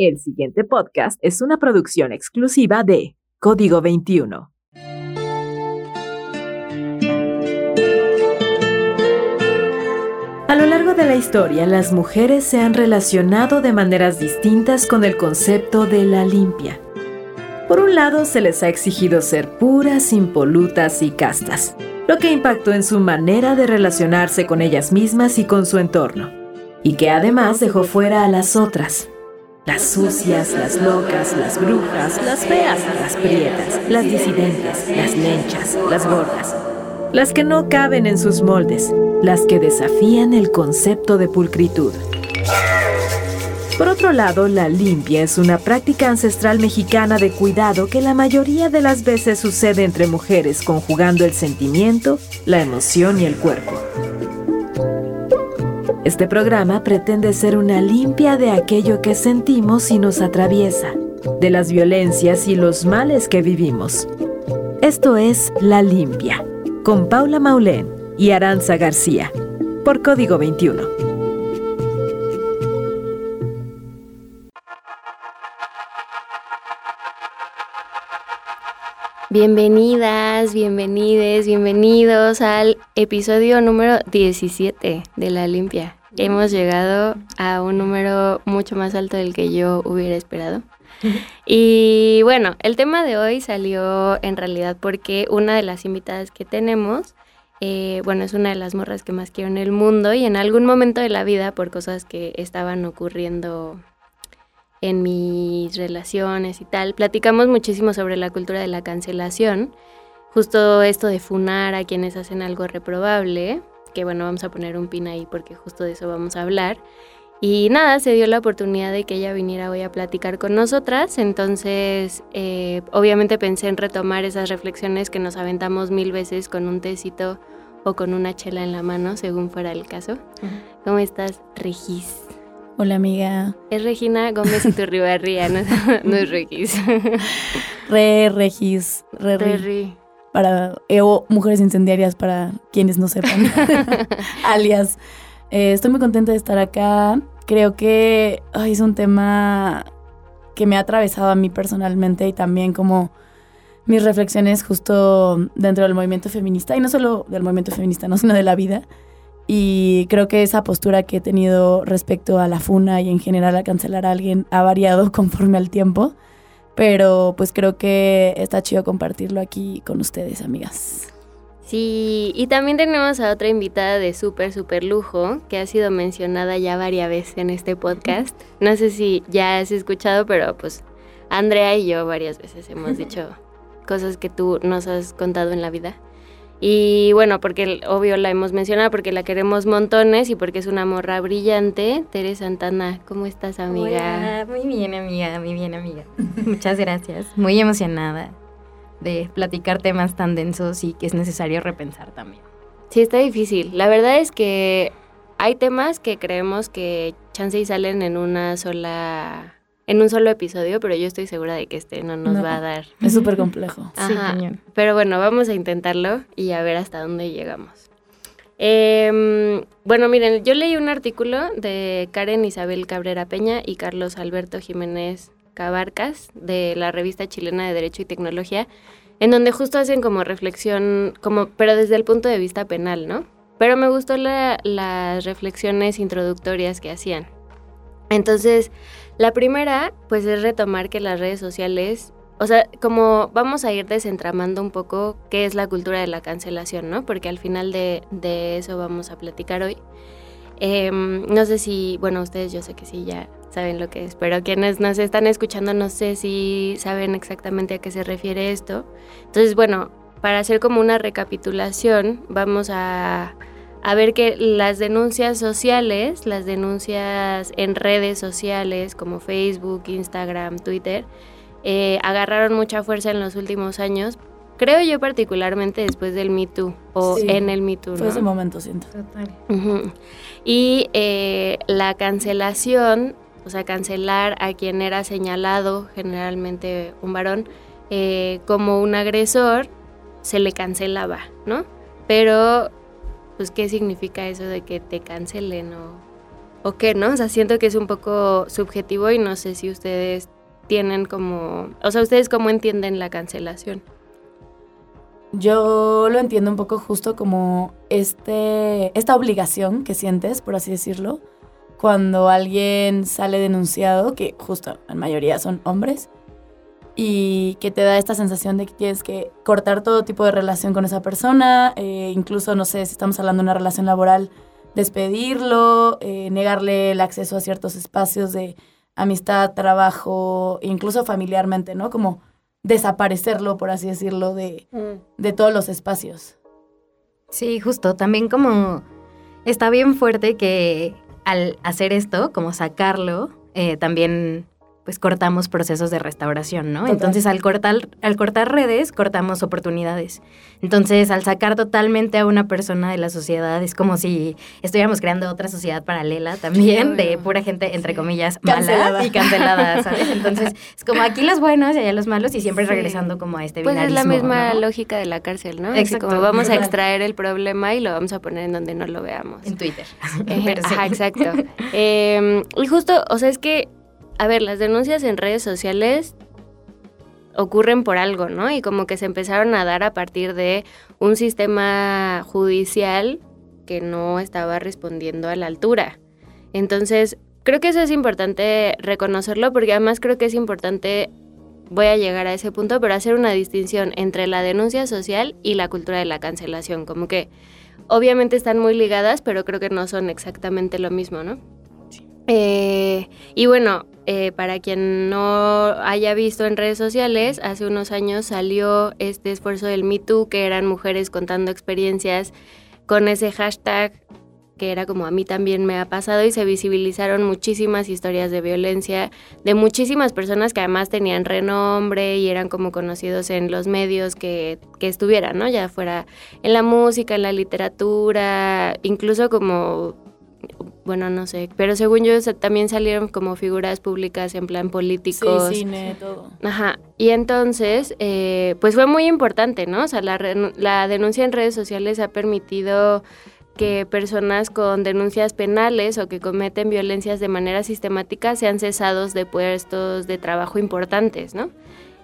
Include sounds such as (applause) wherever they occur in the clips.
El siguiente podcast es una producción exclusiva de Código 21. A lo largo de la historia, las mujeres se han relacionado de maneras distintas con el concepto de la limpia. Por un lado, se les ha exigido ser puras, impolutas y castas, lo que impactó en su manera de relacionarse con ellas mismas y con su entorno, y que además dejó fuera a las otras, las sucias, las locas, las brujas, las feas, las prietas, las disidentes, las lenchas, las gordas. Las que no caben en sus moldes, las que desafían el concepto de pulcritud. Por otro lado, la limpia es una práctica ancestral mexicana de cuidado que la mayoría de las veces sucede entre mujeres conjugando el sentimiento, la emoción y el cuerpo. Este programa pretende ser una limpia de aquello que sentimos y nos atraviesa, de las violencias y los males que vivimos. Esto es La Limpia, con Paula Maulén y Aranza García, por Código 21. Bienvenidas, bienvenides, bienvenidos al episodio número 17 de La Limpia hemos llegado a un número mucho más alto del que yo hubiera esperado. (laughs) Y bueno, el tema de hoy salió en realidad porque una de las invitadas que tenemos, eh, bueno, es una de las morras que más quiero en el mundo y en algún momento de la vida, por cosas que estaban ocurriendo en mis relaciones y tal, platicamos muchísimo sobre la cultura de la cancelación, justo esto de funar a quienes hacen algo reprobable que bueno, vamos a poner un pin ahí porque justo de eso vamos a hablar. Y nada, se dio la oportunidad de que ella viniera hoy a platicar con nosotras, entonces eh, obviamente pensé en retomar esas reflexiones que nos aventamos mil veces con un tecito o con una chela en la mano, según fuera el caso. ¿Cómo estás, Regis? Hola, amiga. Es Regina Gómez y Turribarría, no, (laughs) no es Regis. Re, Regis, re, re para Mujeres Incendiarias para quienes no sepan, (laughs) (laughs) alias. Eh, estoy muy contenta de estar acá. Creo que es un tema que me ha atravesado a mí personalmente y también como mis reflexiones justo dentro del movimiento feminista, y no solo del movimiento feminista, no, sino de la vida. Y creo que esa postura que he tenido respecto a la funa y en general a cancelar a alguien ha variado (laughs) conforme al tiempo pero pues creo que está chido compartirlo aquí con ustedes, amigas. Sí, y también tenemos a otra invitada de súper, súper lujo, que ha sido mencionada ya varias veces en este podcast. No sé si ya has escuchado, pero pues Andrea y yo varias veces hemos (laughs) dicho cosas que tú nos has contado en la vida. Y bueno, porque obvio la hemos mencionado, porque la queremos montones y porque es una morra brillante. Tere Santana, ¿cómo estás, amiga? muy bien, amiga, muy bien, amiga. (laughs) Muchas gracias. Muy emocionada de platicar temas tan densos y que es necesario repensar también. Sí, está difícil. La verdad es que hay temas que creemos que chance y salen en una sola en un solo episodio, pero yo estoy segura de que este no nos va a dar. Es súper complejo. (laughs) Ajá. pero bueno, vamos a intentarlo y a ver hasta dónde llegamos. Em, bueno, miren, yo leí un artículo de Karen Isabel Cabrera Peña y Carlos Alberto Jiménez Cabarcas de la revista chilena de Derecho y Tecnología, en donde justo hacen como reflexión, como, pero desde el punto de vista penal, ¿no? Pero me gustó las reflexiones introductorias que hacían. Entonces, la primera, pues es retomar que las redes sociales, o sea, como vamos a ir desentramando un poco qué es la cultura de la cancelación, ¿no? Porque al final de, eso vamos a platicar hoy. Em, no sé si, bueno, ustedes yo sé que sí ya saben lo que es, pero quienes nos están escuchando no sé si saben exactamente a qué se refiere esto. Entonces, bueno, para hacer como una recapitulación, vamos a a ver que las denuncias sociales, las denuncias en redes sociales como Facebook, Instagram, Twitter, eh, agarraron mucha fuerza en los últimos años. Creo yo particularmente después del Me Too o en el Me Too. Fue ese momento, siento. Total. Y eh, la cancelación, o sea, cancelar a quien era señalado, generalmente un varón, eh, como un agresor, se le cancelaba, ¿no? Pero pues qué significa eso de que te cancelen o o qué, ¿no? O sea, siento que es un poco subjetivo y no sé si ustedes tienen como, o sea, ustedes cómo entienden la cancelación. Yo lo entiendo un poco justo como este, esta obligación que sientes, por así decirlo, cuando alguien sale denunciado, que justo en mayoría son hombres, y que te da esta sensación de que tienes que cortar todo tipo de relación con esa persona, eh, incluso, no sé, si estamos hablando de una relación laboral, despedirlo, eh, negarle el acceso a ciertos espacios de amistad, trabajo, incluso familiarmente, ¿no? Como desaparecerlo, por así decirlo, de, mm. de todos los espacios. Sí, justo, también como está bien fuerte que al hacer esto, como sacarlo, eh, también pues cortamos procesos de restauración, ¿no? Entonces al cortar, al cortar redes, cortamos oportunidades. Entonces al sacar totalmente a una persona de la sociedad, es como si estuviéramos creando otra sociedad paralela también, de pura gente, entre comillas, mala y cancelada, ¿sabes? Entonces es como aquí los buenos y allá los malos y siempre regresando como a este Pues es la misma lógica de la cárcel, ¿no? Exacto. como vamos a extraer el problema y lo vamos a poner en donde no lo veamos. En Twitter. (laughs) Ajá, exacto. Em, y justo, o sea, es que a ver, las denuncias en redes sociales ocurren por algo, ¿no? Y como que se empezaron a dar a partir de un sistema judicial que no estaba respondiendo a la altura. Entonces, creo que eso es importante reconocerlo porque además creo que es importante, voy a llegar a ese punto, pero hacer una distinción entre la denuncia social y la cultura de la cancelación. Como que obviamente están muy ligadas, pero creo que no son exactamente lo mismo, ¿no? Eh, y bueno, eh, para quien no haya visto en redes sociales, hace unos años salió este esfuerzo del Me Too, que eran mujeres contando experiencias con ese hashtag que era como a mí también me ha pasado y se visibilizaron muchísimas historias de violencia de muchísimas personas que además tenían renombre y eran como conocidos en los medios que, que estuvieran, ¿no? Ya fuera en la música, en la literatura, incluso como bueno, no sé, pero según yo también salieron como figuras públicas en plan políticos. Sí, cine, todo. Ajá. Y entonces, eh, pues fue muy importante, ¿no? O sea, la, la denuncia en redes sociales ha permitido que personas con denuncias penales o que cometen violencias de manera sistemática sean cesados de puestos de trabajo importantes, ¿no?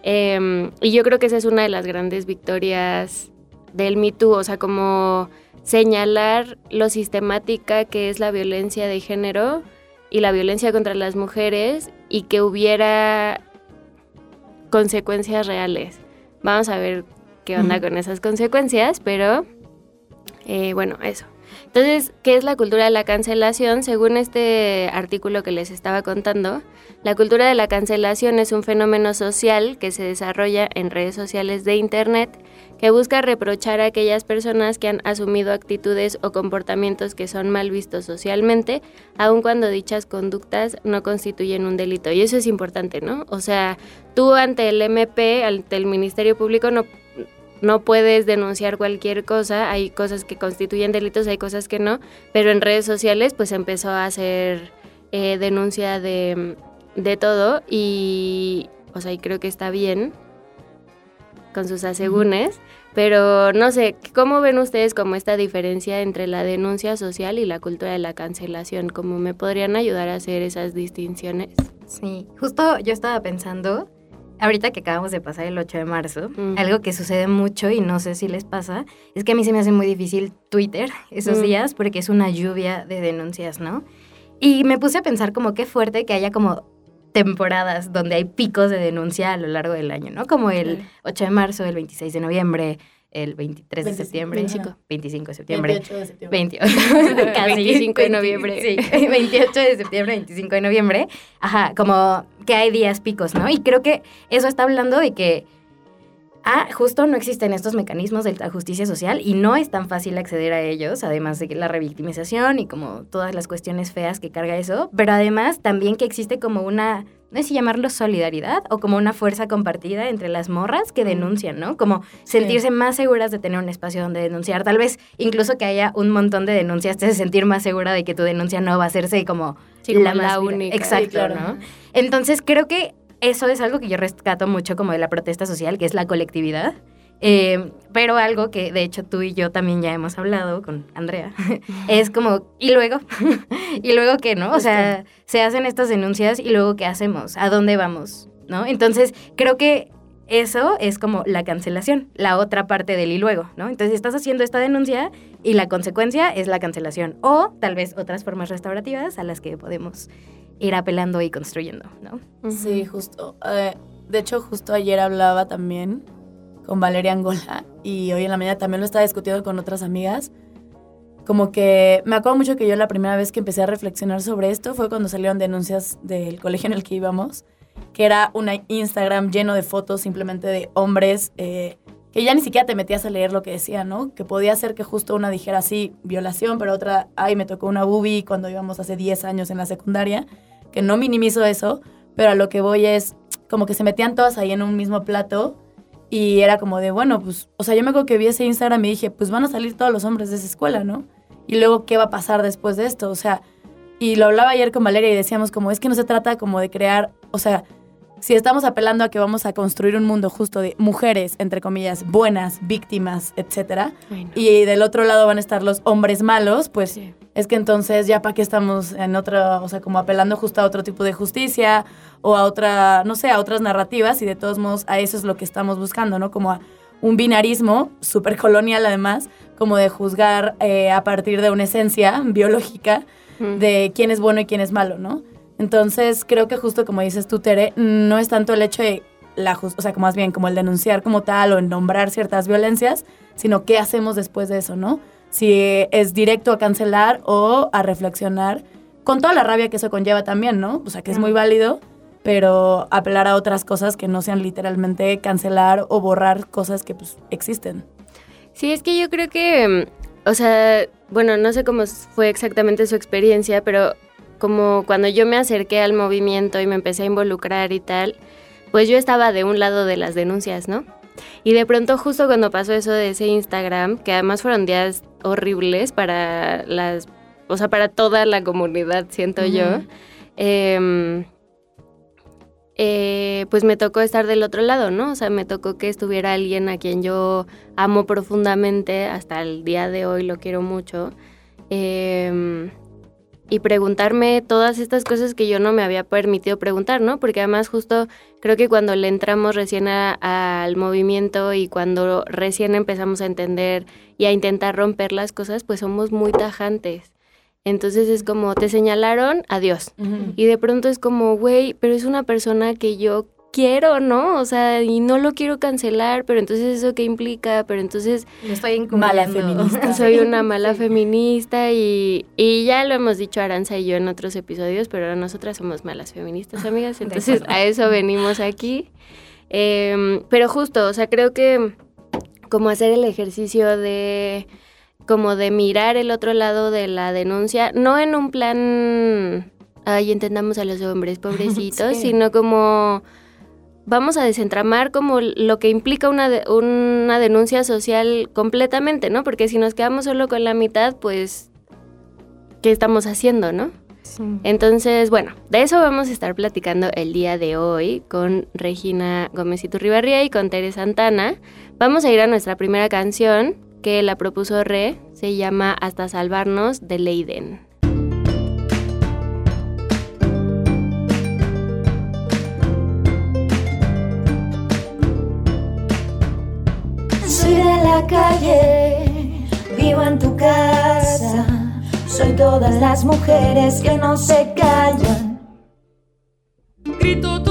Em, y yo creo que esa es una de las grandes victorias del Me Too, o sea, como señalar lo sistemática que es la violencia de género y la violencia contra las mujeres y que hubiera consecuencias reales. Vamos a ver qué onda con esas consecuencias, pero eh, bueno, eso. Entonces, ¿qué es la cultura de la cancelación? Según este artículo que les estaba contando, la cultura de la cancelación es un fenómeno social que se desarrolla en redes sociales de Internet que busca reprochar a aquellas personas que han asumido actitudes o comportamientos que son mal vistos socialmente, aun cuando dichas conductas no constituyen un delito. Y eso es importante, ¿no? O sea, tú ante el MP, ante el Ministerio Público, no no puedes denunciar cualquier cosa, hay cosas que constituyen delitos, hay cosas que no, pero en redes sociales pues empezó a hacer eh, denuncia de, de, todo y, o sea, y creo que está bien con sus asegúnes, pero no sé, ¿cómo ven ustedes como esta diferencia entre la denuncia social y la cultura de la cancelación? ¿Cómo me podrían ayudar a hacer esas distinciones? Sí, justo yo estaba pensando ahorita que acabamos de pasar el 8 de marzo, algo que sucede mucho y no sé si les pasa, es que a mí se me hace muy difícil Twitter esos días porque es una lluvia de denuncias, ¿no? Y me puse a pensar como qué fuerte que haya como temporadas donde hay picos de denuncia a lo largo del año, ¿no? Como el 8 de marzo, el 26 de noviembre, el 23 de septiembre, 25. 25 de septiembre, 28 (laughs) (laughs) de septiembre, 28, casi 25 de noviembre, sí, 28 de septiembre, 25 de noviembre, ajá, como que hay días picos, ¿no? Y creo que eso está hablando de que ah, justo no existen estos mecanismos de la justicia social y no es tan fácil acceder a ellos, además de la revictimización y como todas las cuestiones feas que carga eso, pero además también que existe como una no sé si llamarlo solidaridad o como una fuerza compartida entre las morras que denuncian, ¿no? Como sentirse más seguras de tener un espacio donde denunciar. Tal vez incluso que haya un montón de denuncias te hace sentir más segura de que tu denuncia no va a hacerse como, la, única. Exacto, ¿no? Entonces creo que eso es algo que yo rescato mucho como de la protesta social, que es la colectividad Eh, pero algo que de hecho tú y yo también ya hemos hablado con Andrea, (laughs) es como, ¿y luego? (laughs) ¿Y luego qué, no? O sea, se hacen estas denuncias y luego ¿qué hacemos? ¿A dónde vamos? ¿No? Entonces, creo que eso es como la cancelación, la otra parte del y luego, ¿no? Entonces estás haciendo esta denuncia y la consecuencia es la cancelación o tal vez otras formas restaurativas a las que podemos ir apelando y construyendo, ¿no? Sí, justo. Eh, de hecho, justo ayer hablaba también con Valeria Angola y hoy en la mañana también lo estaba discutiendo con otras amigas. Como que me acuerdo mucho que yo la primera vez que empecé a reflexionar sobre esto fue cuando salieron denuncias del colegio en el que íbamos que era una Instagram lleno de fotos simplemente de hombres eh, que ya ni siquiera te metías a leer lo que decían, ¿no? Que podía ser que justo una dijera así, violación, pero otra, ay, me tocó una boobie cuando íbamos hace 10 años en la secundaria, que no minimizo eso, pero a lo que voy es como que se metían todas ahí en un mismo plato y era como de, bueno, pues, o sea, yo me acuerdo que vi ese Instagram y dije, pues van a salir todos los hombres de esa escuela, ¿no? Y luego, ¿qué va a pasar después de esto? O sea, y lo hablaba ayer con Valeria y decíamos como, es que no se trata como de crear, o sea, si estamos apelando a que vamos a construir un mundo justo de mujeres, entre comillas, buenas, víctimas, etcétera, y del otro lado van a estar los hombres malos, pues es que entonces ya para qué estamos en otra, o sea, como apelando justo a otro tipo de justicia o a otra, no sé, a otras narrativas y de todos modos a eso es lo que estamos buscando, ¿no? Como a un binarismo súper colonial además, como de juzgar eh, a partir de una esencia biológica de quién es bueno y quién es malo, ¿no? Entonces, creo que justo como dices tú, Tere, no es tanto el hecho de la o sea, más bien como el denunciar como tal o en nombrar ciertas violencias, sino qué hacemos después de eso, ¿no? Si es directo a cancelar o a reflexionar con toda la rabia que eso conlleva también, ¿no? O sea, que es muy válido, pero apelar a otras cosas que no sean literalmente cancelar o borrar cosas que pues existen. Sí, es que yo creo que, o sea, bueno, no sé cómo fue exactamente su experiencia, pero como cuando yo me acerqué al movimiento y me empecé a involucrar y tal, pues yo estaba de un lado de las denuncias, ¿no? Y de pronto justo cuando pasó eso de ese Instagram, que además fueron días horribles para las, o sea, para toda la comunidad, siento yo, em, eh, pues me tocó estar del otro lado, ¿no? O sea, me tocó que estuviera alguien a quien yo amo profundamente, hasta el día de hoy lo quiero mucho. Eh, y preguntarme todas estas cosas que yo no me había permitido preguntar, ¿no? Porque además justo creo que cuando le entramos recién al movimiento y cuando recién empezamos a entender y a intentar romper las cosas, pues somos muy tajantes. Entonces es como, te señalaron, adiós. Y de pronto es como, güey, pero es una persona que yo quiero, ¿no? O sea, y no lo quiero cancelar, pero entonces eso qué implica, pero entonces... estoy mala (laughs) feminista. Soy una mala feminista y, y, ya lo hemos dicho Aranza y yo en otros episodios, pero nosotras somos malas feministas, amigas, (laughs) entonces a eso venimos aquí. Em, pero justo, o sea, creo que como hacer el ejercicio de como de mirar el otro lado de la denuncia, no en un plan, ay, entendamos a los hombres, (laughs) pobrecitos, sino como vamos a desentramar como lo que implica una, una denuncia social completamente, ¿no? Porque si nos quedamos solo con la mitad, pues, ¿qué estamos haciendo, no? Entonces, bueno, de eso vamos a estar platicando el día de hoy con Regina Gómez Iturribarría y con Tere Santana. Vamos a ir a nuestra primera canción que la propuso Re, se llama Hasta Salvarnos de Leiden. Soy de la calle, vivo en tu casa. Soy todas las mujeres que no se callan. Grito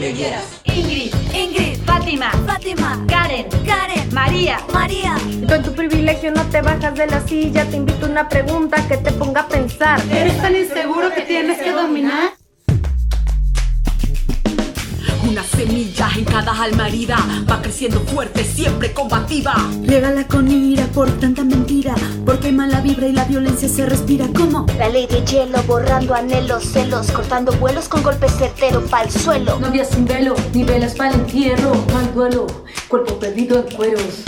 me. Ingrid, Ingrid, Fátima, Fátima, Karen, Karen, María, María. Con tu privilegio no te bajas de la silla, te invito a una pregunta que te ponga a pensar. ¿Eres tan inseguro que tienes que dominar? En cada alma herida va creciendo fuerte, siempre combativa. Regala con ira por tanta mentira, porque mala vibra y la violencia se respira como la ley de hielo borrando anhelos, celos, cortando vuelos con golpes certeros pa'l suelo. Novia sin velo, ni velas para el entierro, mal duelo, cuerpo perdido en cueros.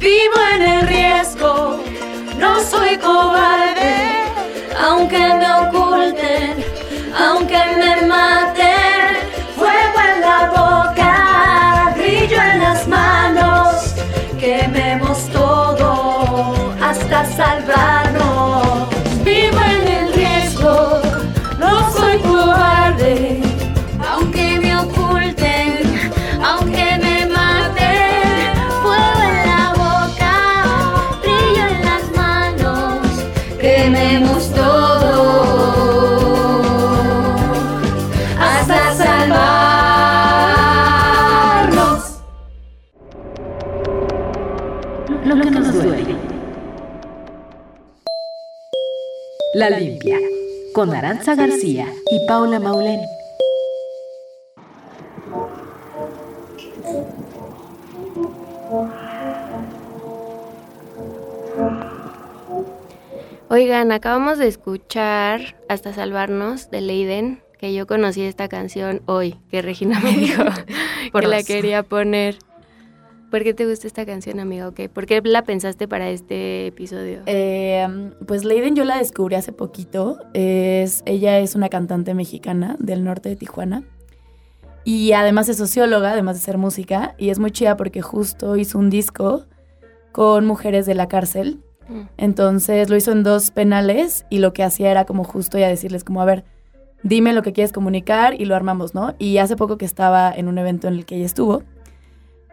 Vivo en el riesgo, no soy cobarde, aunque me oculten, aunque me maten Con Aranza García y Paula Maulén. Oigan, acabamos de escuchar Hasta Salvarnos de Leiden, que yo conocí esta canción hoy, que Regina me dijo (laughs) Por que la quería poner. ¿Por qué te gusta esta canción, amiga? ¿Por qué la pensaste para este episodio? Eh, pues Leiden yo la descubrí hace poquito. Es, ella es una cantante mexicana del norte de Tijuana. Y además es socióloga, además de ser música. Y es muy chida porque justo hizo un disco con mujeres de la cárcel. Mm. Entonces lo hizo en dos penales y lo que hacía era como justo ya decirles como, a ver, dime lo que quieres comunicar y lo armamos, ¿no? Y hace poco que estaba en un evento en el que ella estuvo,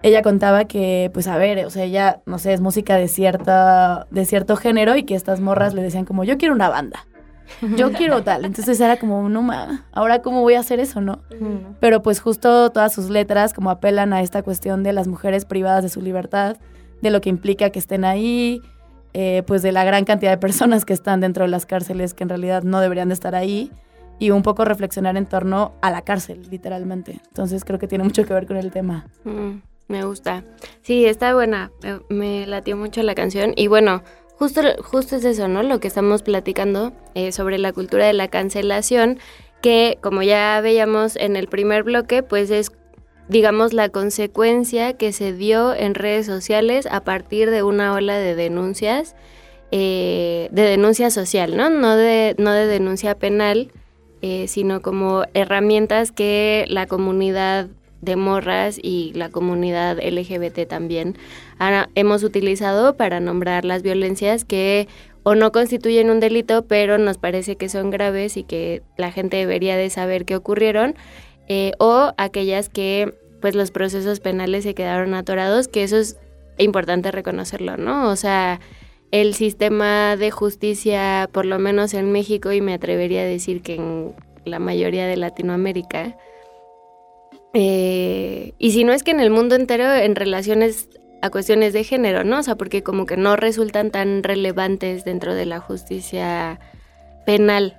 ella contaba que, pues a ver, o sea, ella, no sé, es música de, cierta, de cierto género y que estas morras le decían como, yo quiero una banda, yo (laughs) quiero tal. Entonces era como, no ma, ahora cómo voy a hacer eso, ¿no? Pero pues justo todas sus letras como apelan a esta cuestión de las mujeres privadas de su libertad, de lo que implica que estén ahí, eh, pues de la gran cantidad de personas que están dentro de las cárceles que en realidad no deberían de estar ahí y un poco reflexionar en torno a la cárcel, literalmente. Entonces creo que tiene mucho que ver con el tema. Mm, me gusta. Sí, está buena. Me, latió mucho la canción. Y bueno, justo, justo es eso, ¿no? Lo que estamos platicando eh, sobre la cultura de la cancelación, que como ya veíamos en el primer bloque, pues es digamos, la consecuencia que se dio en redes sociales a partir de una ola de denuncias, eh, de denuncia social, ¿no? No de, no de denuncia penal, eh, sino como herramientas que la comunidad de morras y la comunidad LGBT también hemos utilizado para nombrar las violencias que o no constituyen un delito, pero nos parece que son graves y que la gente debería de saber que ocurrieron, eh, o aquellas que pues los procesos penales se quedaron atorados, que eso es importante reconocerlo, ¿no? O sea, el sistema de justicia, por lo menos en México, y me atrevería a decir que en la mayoría de Latinoamérica, eh, y si no es que en el mundo entero, en relaciones a cuestiones de género, ¿no? O sea, porque como que no resultan tan relevantes dentro de la justicia penal,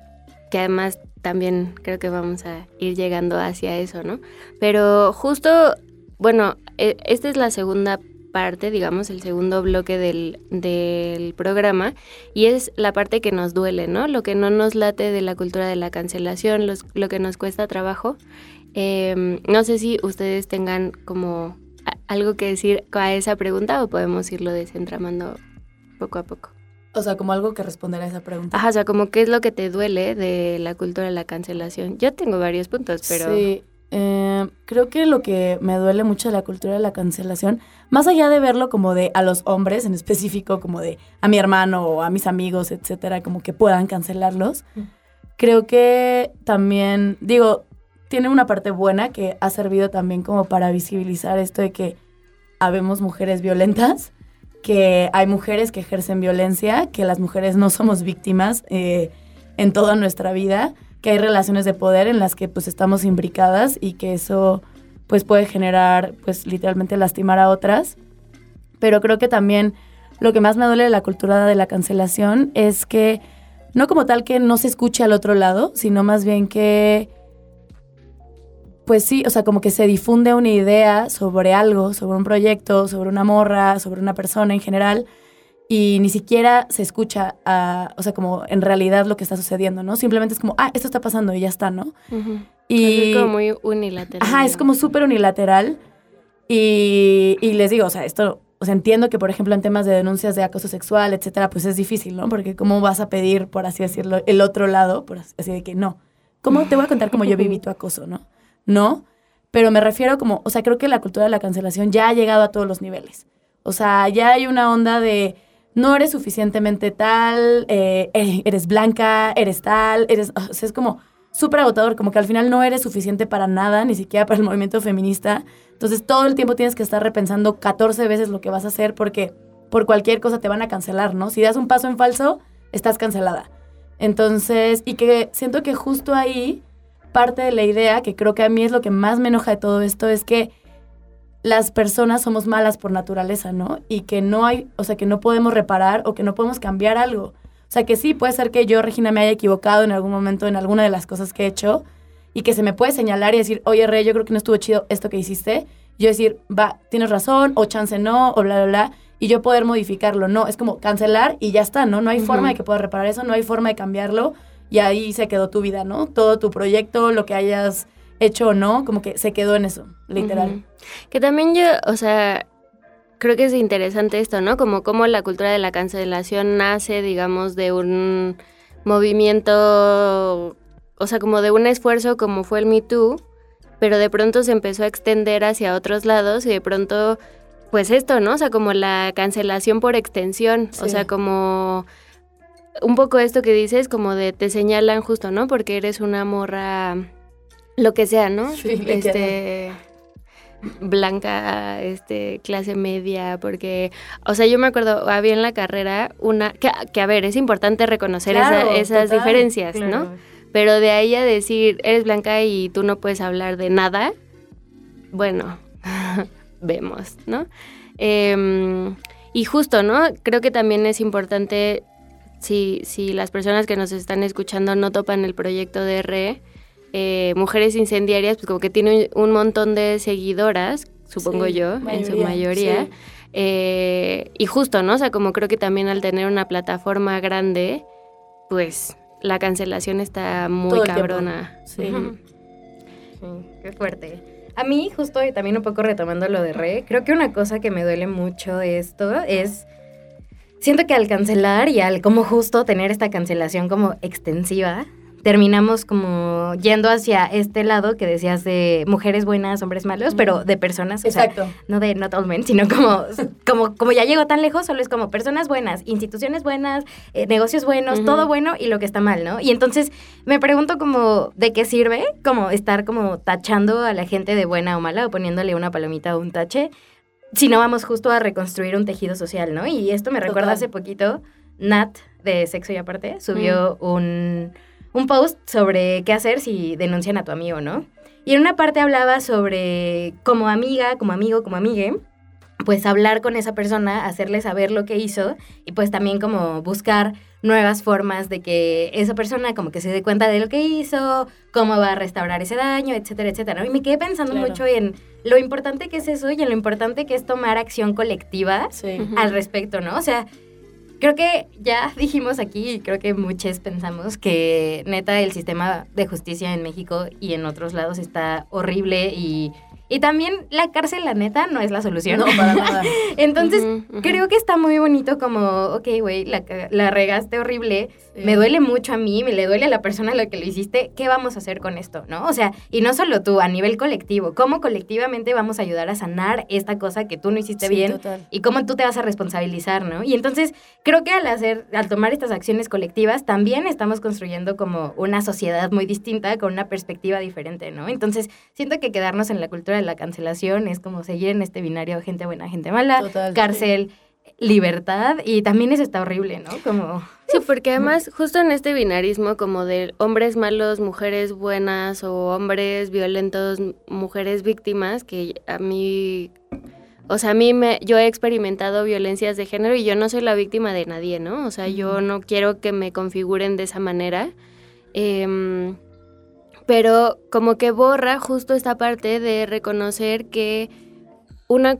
que además también creo que vamos a ir llegando hacia eso, ¿no? Pero justo, bueno, eh, esta es la segunda parte, digamos, el segundo bloque del, del programa, y es la parte que nos duele, ¿no? Lo que no nos late de la cultura de la cancelación, lo que nos cuesta trabajo. Eh, no sé si ustedes tengan como algo que decir a esa pregunta o podemos irlo desentramando poco a poco. O sea, como algo que responder a esa pregunta. Ajá, o sea, como qué es lo que te duele de la cultura de la cancelación. Yo tengo varios puntos, pero... Sí, eh, creo que lo que me duele mucho de la cultura de la cancelación, más allá de verlo como de a los hombres en específico, como de a mi hermano o a mis amigos, etcétera, como que puedan cancelarlos, creo que también, digo, tiene una parte buena que ha servido también como para visibilizar esto de que habemos mujeres violentas que hay mujeres que ejercen violencia, que las mujeres no somos víctimas eh, en toda nuestra vida, que hay relaciones de poder en las que pues estamos imbricadas y que eso pues puede generar pues literalmente lastimar a otras. Pero creo que también lo que más me duele de la cultura de la cancelación es que no como tal que no se escuche al otro lado, sino más bien que pues sí, o sea, como que se difunde una idea sobre algo, sobre un proyecto, sobre una morra, sobre una persona en general, y ni siquiera se escucha, o sea, como en realidad lo que está sucediendo, ¿no? Simplemente es como, ah, esto está pasando y ya está, ¿no? Y es como muy unilateral. Ajá, es como súper unilateral. Y, y les digo, o sea, esto, o sea, entiendo que, por ejemplo, en temas de denuncias de acoso sexual, etcétera, pues es difícil, ¿no? Porque cómo vas a pedir, por así decirlo, el otro lado, por así de que no. ¿Cómo te voy a contar cómo yo viví tu acoso, no? No, pero me refiero como, o sea, creo que la cultura de la cancelación ya ha llegado a todos los niveles. O sea, ya hay una onda de no eres suficientemente tal, eh, eh, eres blanca, eres tal, eres, o sea, es como súper agotador, como que al final no eres suficiente para nada, ni siquiera para el movimiento feminista. Entonces todo el tiempo tienes que estar repensando 14 veces lo que vas a hacer porque por cualquier cosa te van a cancelar, ¿no? Si das un paso en falso, estás cancelada. Entonces, y que siento que justo ahí parte de la idea, que creo que a mí es lo que más me enoja de todo esto, es que las personas somos malas por naturaleza, ¿no? Y que no hay, o sea, que no podemos reparar o que no podemos cambiar algo. O sea, que sí, puede ser que yo, Regina, me haya equivocado en algún momento en alguna de las cosas que he hecho y que se me puede señalar y decir, oye, Rey, yo creo que no estuvo chido esto que hiciste. Yo decir, va, tienes razón, o chance no, o bla, bla, bla, y yo poder modificarlo. No, es como cancelar y ya está, ¿no? No hay forma de que pueda reparar eso, no hay forma de cambiarlo y ahí se quedó tu vida, ¿no? Todo tu proyecto, lo que hayas hecho o no, como que se quedó en eso, literal. Que también yo, o sea, creo que es interesante esto, ¿no? Como cómo la cultura de la cancelación nace, digamos, de un movimiento, o sea, como de un esfuerzo como fue el Me Too, pero de pronto se empezó a extender hacia otros lados y de pronto, pues esto, ¿no? O sea, como la cancelación por extensión, o sea, como un poco esto que dices, como de te señalan justo, ¿no? Porque eres una morra, lo que sea, ¿no? Sí, este blanca, este, clase media, porque, o sea, yo me acuerdo, había en la carrera una, que, a ver, es importante reconocer esas diferencias, ¿no? Pero de ahí a decir, eres blanca y tú no puedes hablar de nada, bueno, (laughs) vemos, ¿no? Em, y justo, ¿no? Creo que también es importante si, si las personas que nos están escuchando no topan el proyecto de RE, eh, Mujeres Incendiarias, pues como que tiene un, montón de seguidoras, supongo yo, en su mayoría. Eh, y justo, ¿no? O sea, como creo que también al tener una plataforma grande, pues la cancelación está muy cabrona. Sí. qué fuerte. A mí, justo y también un poco retomando lo de Re, creo que una cosa que me duele mucho de esto es siento que al cancelar y al como justo tener esta cancelación como extensiva, terminamos como yendo hacia este lado que decías de mujeres buenas, hombres malos, pero de personas, Exacto. no de not all men, sino como, como, como ya llegó tan lejos, solo es como personas buenas, instituciones buenas, eh, negocios buenos, todo bueno y lo que está mal, ¿no? Y entonces me pregunto como, ¿de qué sirve? Como estar como tachando a la gente de buena o mala o poniéndole una palomita o un tache si no vamos justo a reconstruir un tejido social, ¿no? Y esto me recuerda hace poquito, Nat de Sexo y Aparte subió mm. un, un post sobre qué hacer si denuncian a tu amigo, ¿no? Y en una parte hablaba sobre como amiga, como amigo, como amigue, pues hablar con esa persona, hacerle saber lo que hizo y pues también como buscar nuevas formas de que esa persona como que se dé cuenta de lo que hizo, cómo va a restaurar ese daño, etcétera, etcétera. Y me quedé pensando mucho en lo importante que es eso y en lo importante que es tomar acción colectiva al respecto, ¿no? O sea, creo que ya dijimos aquí y creo que muchos pensamos que neta el sistema de justicia en México y en otros lados está horrible y y también la cárcel, la neta, no es la solución. No, para nada. (laughs) Entonces, creo que está muy bonito como, ok, güey, la, la, regaste horrible, me duele mucho a mí, me le duele a la persona a la que lo hiciste, ¿qué vamos a hacer con esto? ¿No? O sea, y no solo tú, a nivel colectivo, ¿cómo colectivamente vamos a ayudar a sanar esta cosa que tú no hiciste bien? Y cómo tú te vas a responsabilizar, ¿no? Y entonces, creo que al hacer, al tomar estas acciones colectivas, también estamos construyendo como una sociedad muy distinta, con una perspectiva diferente, ¿no? Entonces, siento que quedarnos en la cultura de la cancelación es como seguir en este binario gente buena, gente mala, cárcel, libertad y también eso está horrible, ¿no? Como... Sí, porque además justo en este binarismo como de hombres malos, mujeres buenas o hombres violentos, mujeres víctimas, que a mí, o sea, a mí me, yo he experimentado violencias de género y yo no soy la víctima de nadie, ¿no? O sea, yo no quiero que me configuren de esa manera. Em, pero como que borra justo esta parte de reconocer que una,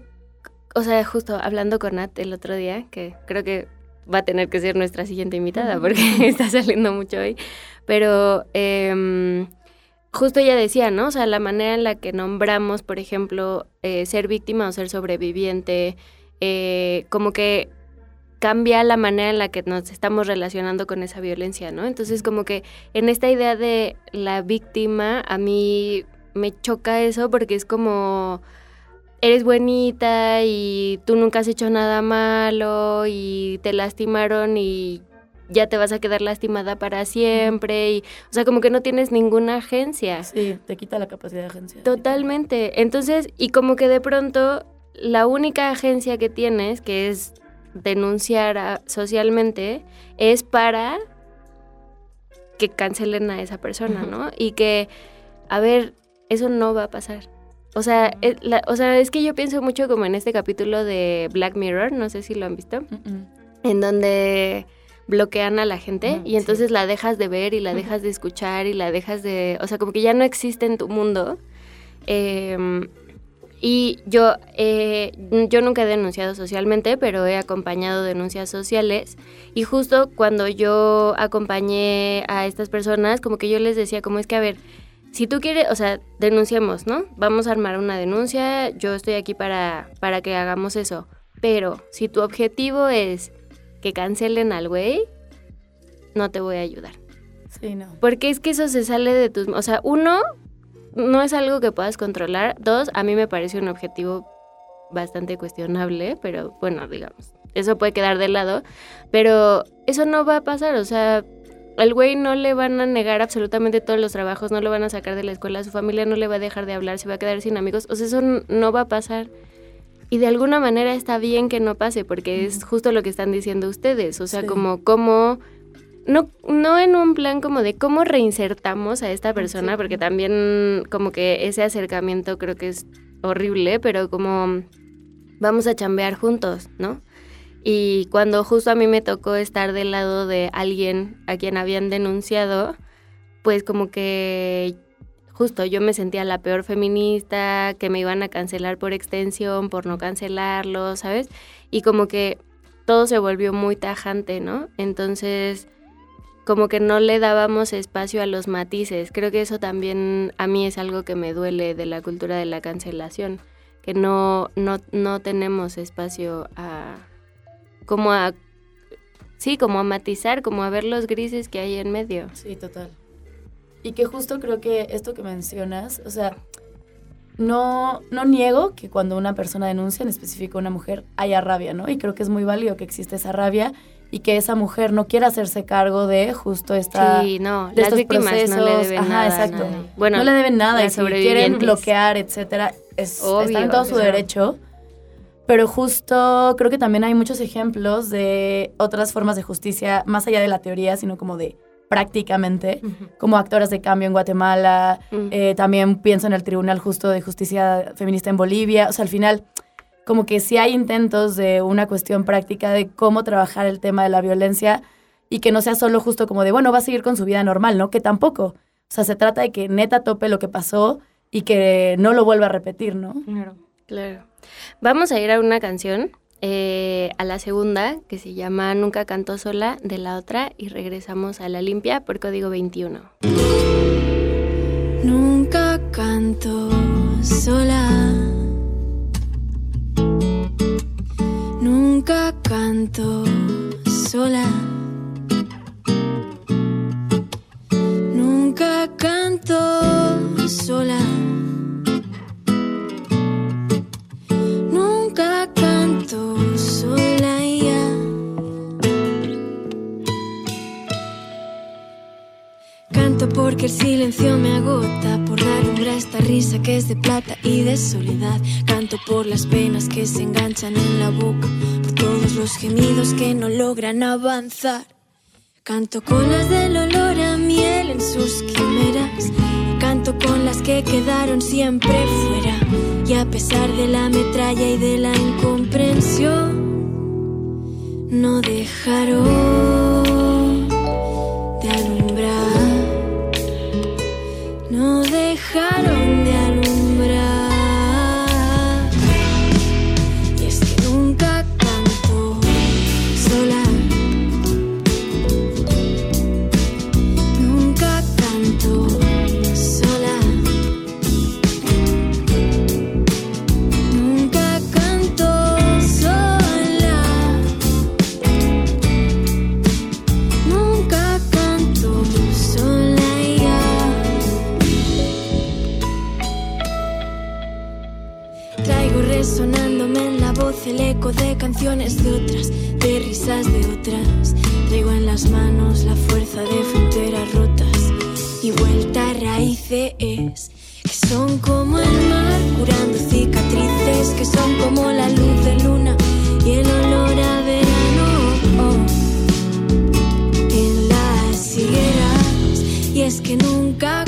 o sea, justo hablando con Nat el otro día, que creo que va a tener que ser nuestra siguiente invitada porque (laughs) está saliendo mucho hoy, pero eh, justo ella decía, ¿no? O sea, la manera en la que nombramos, por ejemplo, eh, ser víctima o ser sobreviviente, eh, como que cambia la manera en la que nos estamos relacionando con esa violencia, ¿no? Entonces, como que en esta idea de la víctima, a mí me choca eso porque es como eres bonita y tú nunca has hecho nada malo y te lastimaron y ya te vas a quedar lastimada para siempre y o sea como que no tienes ninguna agencia. Sí te quita la capacidad de agencia. Totalmente. Entonces y como que de pronto la única agencia que tienes que es denunciar socialmente es para que cancelen a esa persona no y que a ver eso no va a pasar o sea, es, o sea, es que yo pienso mucho como en este capítulo de Black Mirror, no sé si lo han visto, en donde bloquean a la gente y entonces la dejas de ver y la dejas de escuchar y la dejas de, o sea, como que ya no existe en tu mundo. Em, y yo, eh, yo nunca he denunciado socialmente, pero he acompañado denuncias sociales. Y justo cuando yo acompañé a estas personas, como que yo les decía, como es que, a ver, si tú quieres, o sea, denunciemos, ¿no? Vamos a armar una denuncia, yo estoy aquí para, para que hagamos eso. Pero si tu objetivo es que cancelen al güey, no te voy a ayudar. Sí, no. Porque es que eso se sale de tus... O sea, uno, no es algo que puedas controlar. Dos, a mí me parece un objetivo bastante cuestionable, pero bueno, digamos, eso puede quedar de lado. Pero eso no va a pasar, o sea, al güey no le van a negar absolutamente todos los trabajos, no lo van a sacar de la escuela, su familia no le va a dejar de hablar, se va a quedar sin amigos. O sea, eso no va a pasar. Y de alguna manera está bien que no pase, porque es justo lo que están diciendo ustedes. O sea, como cómo... No, no en un plan como de cómo reinsertamos a esta persona, porque también como que ese acercamiento creo que es horrible, pero como vamos a chambear juntos, ¿no? Y cuando justo a mí me tocó estar del lado de alguien a quien habían denunciado, pues como que justo yo me sentía la peor feminista, que me iban a cancelar por extensión, por no cancelarlo, ¿sabes? Y como que todo se volvió muy tajante, ¿no? Entonces, como que no le dábamos espacio a los matices. Creo que eso también a mí es algo que me duele de la cultura de la cancelación, que no, no, no tenemos espacio a como a, sí, como a matizar, como a ver los grises que hay en medio. Sí, total. Y que justo creo que esto que mencionas, o sea, no, no niego que cuando una persona denuncia, en específico una mujer, haya rabia, ¿no? Y creo que es muy válido que existe esa rabia y que esa mujer no quiera hacerse cargo de justo esta sí no las víctimas no le deben nada exacto bueno no le deben nada y si quieren bloquear etcétera es, está en todo su derecho pero justo creo que también hay muchos ejemplos de otras formas de justicia, más allá de la teoría, sino como de prácticamente, como actoras de cambio en Guatemala, eh, también pienso en el Tribunal Justo de Justicia Feminista en Bolivia, o sea, al final, como que sí hay intentos de una cuestión práctica de cómo trabajar el tema de la violencia y que no sea solo justo como de, bueno, va a seguir con su vida normal, ¿no? Que tampoco. O sea, se trata de que neta tope lo que pasó y que no lo vuelva a repetir, ¿no? Claro. Claro. Vamos a ir a una canción, eh, a la segunda, que se llama Nunca canto sola, de la otra, y regresamos a la limpia por código 21. Nunca canto sola. Nunca canto sola. Nunca canto sola. Porque el silencio me agota por dar a esta risa que es de plata y de soledad. Canto por las penas que se enganchan en la boca, por todos los gemidos que no logran avanzar. Canto con las del olor a miel en sus quimeras. Con las que quedaron siempre fuera. Y a pesar de la metralla y de la incomprensión, no dejaron de alumbrar. No dejaron el eco de canciones de otras, de risas de otras. Traigo en las manos la fuerza de fronteras rotas y vuelta a raíces que son como el mar curando cicatrices, que son como la luz de luna y el olor a verano en las higueras. Y es que nunca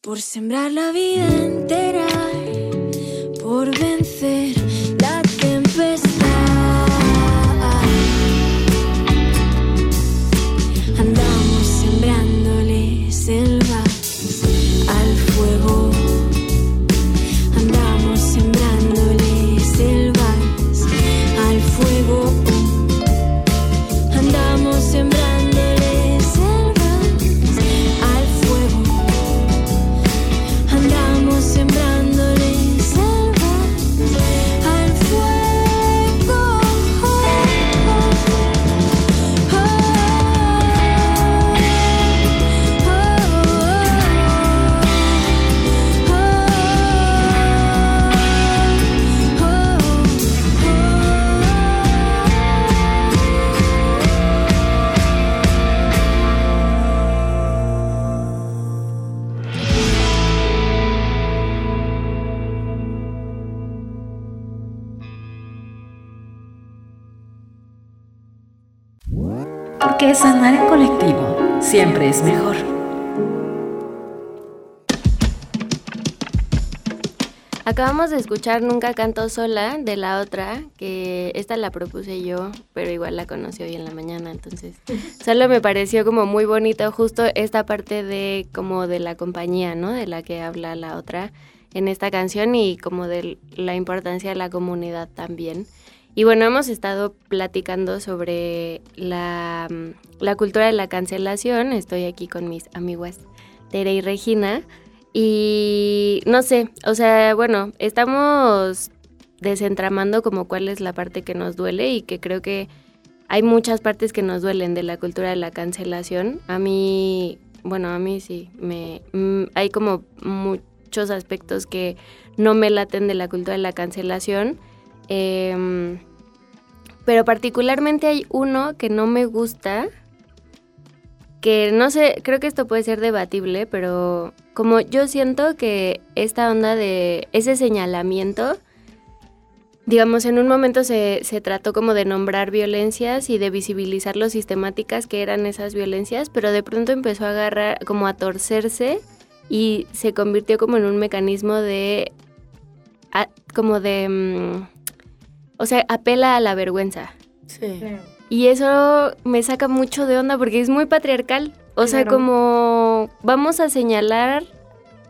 por sembrar la vida entera, por vencer que sanar en colectivo siempre es mejor. Acabamos de escuchar Nunca canto sola de la otra, que esta la propuse yo, pero igual la conocí hoy en la mañana, entonces (laughs) solo me pareció como muy bonito justo esta parte de como de la compañía, ¿no? De la que habla la otra en esta canción y como de la importancia de la comunidad también. Y bueno, hemos estado platicando sobre la, cultura de la cancelación. Estoy aquí con mis amiguas Tere y Regina. Y no sé, o sea, bueno, estamos desentramando como cuál es la parte que nos duele y que creo que hay muchas partes que nos duelen de la cultura de la cancelación. A mí, bueno, a mí sí, me, mm, hay como muchos aspectos que no me laten de la cultura de la cancelación. Eh, pero particularmente hay uno que no me gusta, que no sé, creo que esto puede ser debatible, pero como yo siento que esta onda de ese señalamiento, digamos, en un momento se, se trató como de nombrar violencias y de visibilizar lo sistemáticas que eran esas violencias, pero de pronto empezó a agarrar, como a torcerse y se convirtió como en un mecanismo de como de, mm, o sea, apela a la vergüenza. Sí. Y eso me saca mucho de onda porque es muy patriarcal. O sea, como vamos a señalar,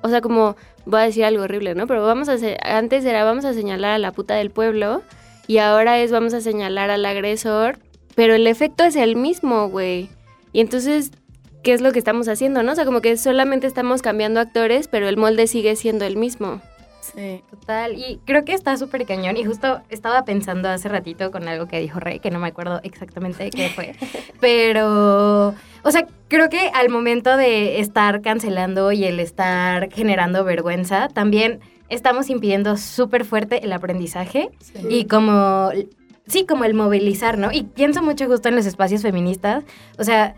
o sea, como voy a decir algo horrible, ¿no? Pero vamos a antes era vamos a señalar a la puta del pueblo y ahora es vamos a señalar al agresor, pero el efecto es el mismo, güey. Y entonces, ¿qué es lo que estamos haciendo, no? O sea, como que solamente estamos cambiando actores, pero el molde sigue siendo el mismo. Sí, total. Y creo que está súper cañón. Y justo estaba pensando hace ratito con algo que dijo Rey, que no me acuerdo exactamente qué fue. (laughs) Pero, o sea, creo que al momento de estar cancelando y el estar generando vergüenza, también estamos impidiendo súper fuerte el aprendizaje y como, sí, como el movilizar, ¿no? Y pienso mucho justo en los espacios feministas. O sea,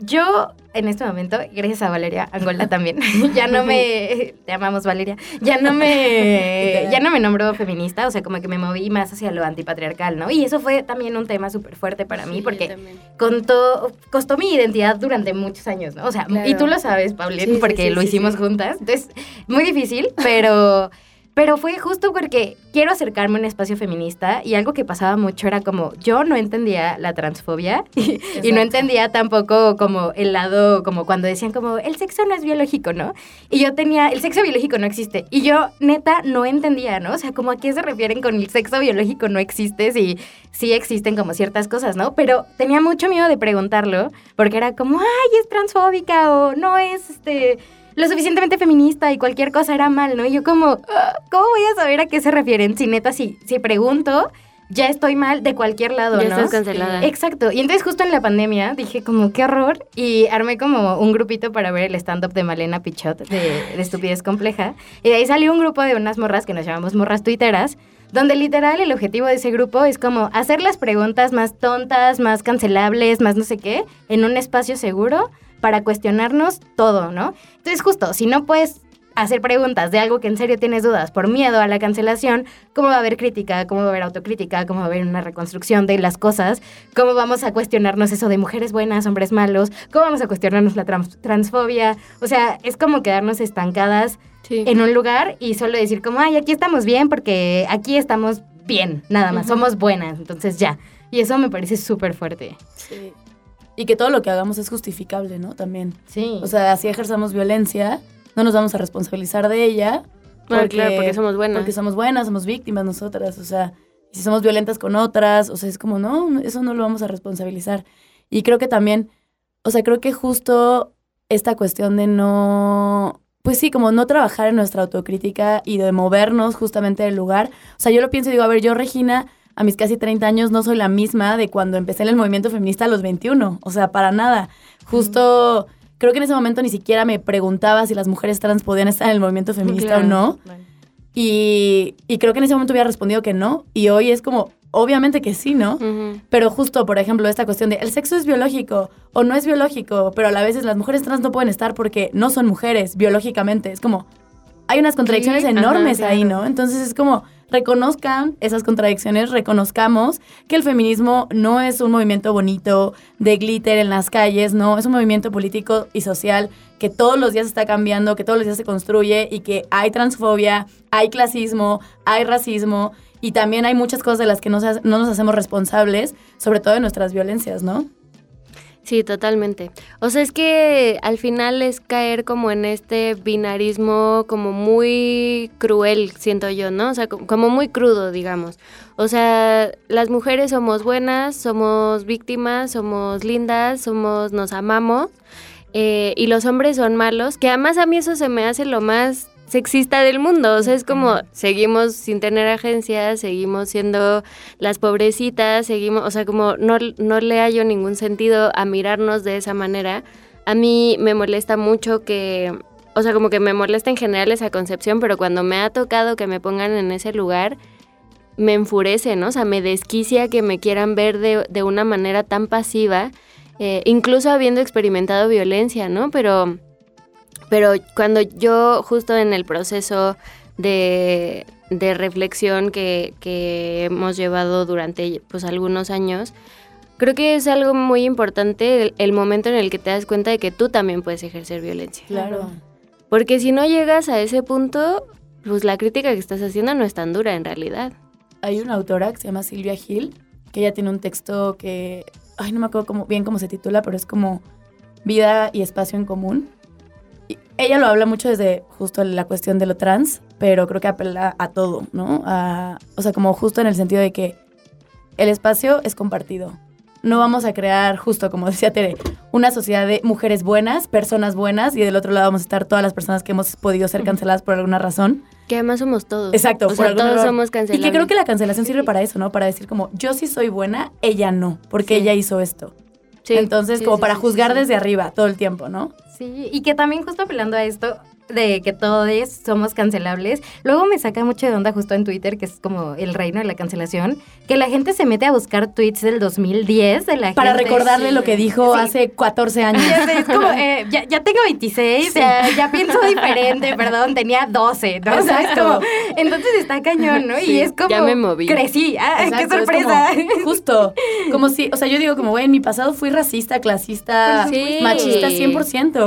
yo en este momento, gracias a Valeria Angola (laughs) también, (laughs) ya no me, (laughs) te amamos Valeria, ya no me, ya no me nombro feminista, o sea, como que me moví más hacia lo antipatriarcal, ¿no? Y eso fue también un tema súper fuerte para mí, porque contó, costó mi identidad durante muchos años, ¿no? O sea, y tú lo sabes, Paulina, porque lo hicimos juntas, entonces, muy difícil, pero... Pero fue justo porque quiero acercarme a un espacio feminista y algo que pasaba mucho era como yo no entendía la transfobia (laughs) y, no entendía tampoco como el lado, como cuando decían como el sexo no es biológico, ¿no? Y yo tenía, el sexo biológico no existe. Y yo neta no entendía, ¿no? O sea, como a qué se refieren con el sexo biológico no existe si sí existen como ciertas cosas, ¿no? Pero tenía mucho miedo de preguntarlo porque era como, ay, es transfóbica o no es este lo suficientemente feminista y cualquier cosa era mal, ¿no? Y yo como, ah, ¿cómo voy a saber a qué se refieren? Si neta, si, si pregunto, ya estoy mal de cualquier lado, ¿no? Ya estás cancelada. Exacto. Y entonces justo en la pandemia dije como, qué horror. Y armé como un grupito para ver el stand-up de Malena Pichot de, de Estupidez Compleja. Y de ahí salió un grupo de unas morras que nos llamamos morras tuiteras, donde literal el objetivo de ese grupo es como hacer las preguntas más tontas, más cancelables, más no sé qué, en un espacio seguro para cuestionarnos todo, ¿no? Entonces justo, si no puedes hacer preguntas de algo que en serio tienes dudas por miedo a la cancelación, ¿cómo va a haber crítica? ¿Cómo va a haber autocrítica? ¿Cómo va a haber una reconstrucción de las cosas? ¿Cómo vamos a cuestionarnos eso de mujeres buenas, hombres malos? ¿Cómo vamos a cuestionarnos la transfobia? O sea, es como quedarnos estancadas en un lugar y solo decir como, ay, aquí estamos bien porque aquí estamos bien, nada más, somos buenas, entonces ya. Y eso me parece súper fuerte. Sí. Y que todo lo que hagamos es justificable, ¿no? También. Sí. O sea, si ejerzamos violencia, no nos vamos a responsabilizar de ella. Porque, claro, porque somos buenas. Porque somos buenas, somos víctimas nosotras. O sea, si somos violentas con otras, o sea, es como, no, eso no lo vamos a responsabilizar. Y creo que también, o sea, creo que justo esta cuestión de no, pues sí, como no trabajar en nuestra autocrítica y de movernos justamente del lugar. O sea, yo lo pienso y digo, a ver, yo, Regina, a mis casi 30 años no soy la misma de cuando empecé en el movimiento feminista a los 21. O sea, para nada. Justo creo que en ese momento ni siquiera me preguntaba si las mujeres trans podían estar en el movimiento feminista o no. Y, creo que en ese momento hubiera respondido que no. Y hoy es como, obviamente que sí, ¿no? Pero justo, por ejemplo, esta cuestión de el sexo es biológico o no es biológico, pero a la vez las mujeres trans no pueden estar porque no son mujeres biológicamente. Es como, hay unas contradicciones enormes ahí, ¿no? Entonces es como reconozcan esas contradicciones, reconozcamos que el feminismo no es un movimiento bonito de glitter en las calles, no, es un movimiento político y social que todos los días está cambiando, que todos los días se construye y que hay transfobia, hay clasismo, hay racismo y también hay muchas cosas de las que no, no nos hacemos responsables, sobre todo de nuestras violencias, ¿no? Sí, totalmente. O sea, es que al final es caer como en este binarismo como muy cruel, siento yo, ¿no? O sea, como muy crudo, digamos. O sea, las mujeres somos buenas, somos víctimas, somos lindas, somos, nos amamos. Eh, y los hombres son malos, que además a mí eso se me hace lo más sexista del mundo. O sea, es como seguimos sin tener agencia, seguimos siendo las pobrecitas, seguimos, o sea, como no, no le hallo ningún sentido a mirarnos de esa manera. A mí me molesta mucho que, o sea, como que me molesta en general esa concepción, pero cuando me ha tocado que me pongan en ese lugar, me enfurece, ¿no? O sea, me desquicia que me quieran ver de, de una manera tan pasiva, eh, incluso habiendo experimentado violencia, ¿no? Pero pero cuando yo justo en el proceso de, reflexión que, hemos llevado durante pues algunos años, creo que es algo muy importante el, momento en el que te das cuenta de que tú también puedes ejercer violencia. Claro. Porque si no llegas a ese punto, pues la crítica que estás haciendo no es tan dura en realidad. Hay una autora que se llama Silvia Gil, que ella tiene un texto que, ay, no me acuerdo cómo, bien cómo se titula, pero es como vida y espacio en común. Ella lo habla mucho desde justo la cuestión de lo trans, pero creo que apela a todo, ¿no? o sea, como justo en el sentido de que el espacio es compartido. No vamos a crear, justo como (laughs) decía Tere, una sociedad de mujeres buenas, personas buenas, y del otro lado vamos a estar todas las personas que hemos podido ser canceladas por alguna razón. Que además somos todos. Exacto, o sea, todos somos cancelados. Y que creo que la cancelación sirve para eso, ¿no? Para decir como, yo sí soy buena, ella no, porque ella hizo esto. Sí, Entonces, como para juzgar desde arriba todo el tiempo, ¿no? Sí, y que también justo apelando a esto, de que todos somos cancelables. Luego me saca mucho de onda justo en Twitter, que es como el reino de la cancelación, que la gente se mete a buscar tweets del 2010 de la Para recordarle lo que dijo hace 14 años. Ya, es como, eh, ya, tengo 26, ya pienso diferente, (laughs) perdón, tenía 12, ¿no? Como, entonces está cañón, ¿no? Y es como... Ya me moví. Crecí, ah, qué sorpresa. (laughs) justo, como si, o sea, yo digo como, güey, en mi pasado fui racista, clasista, machista 100%.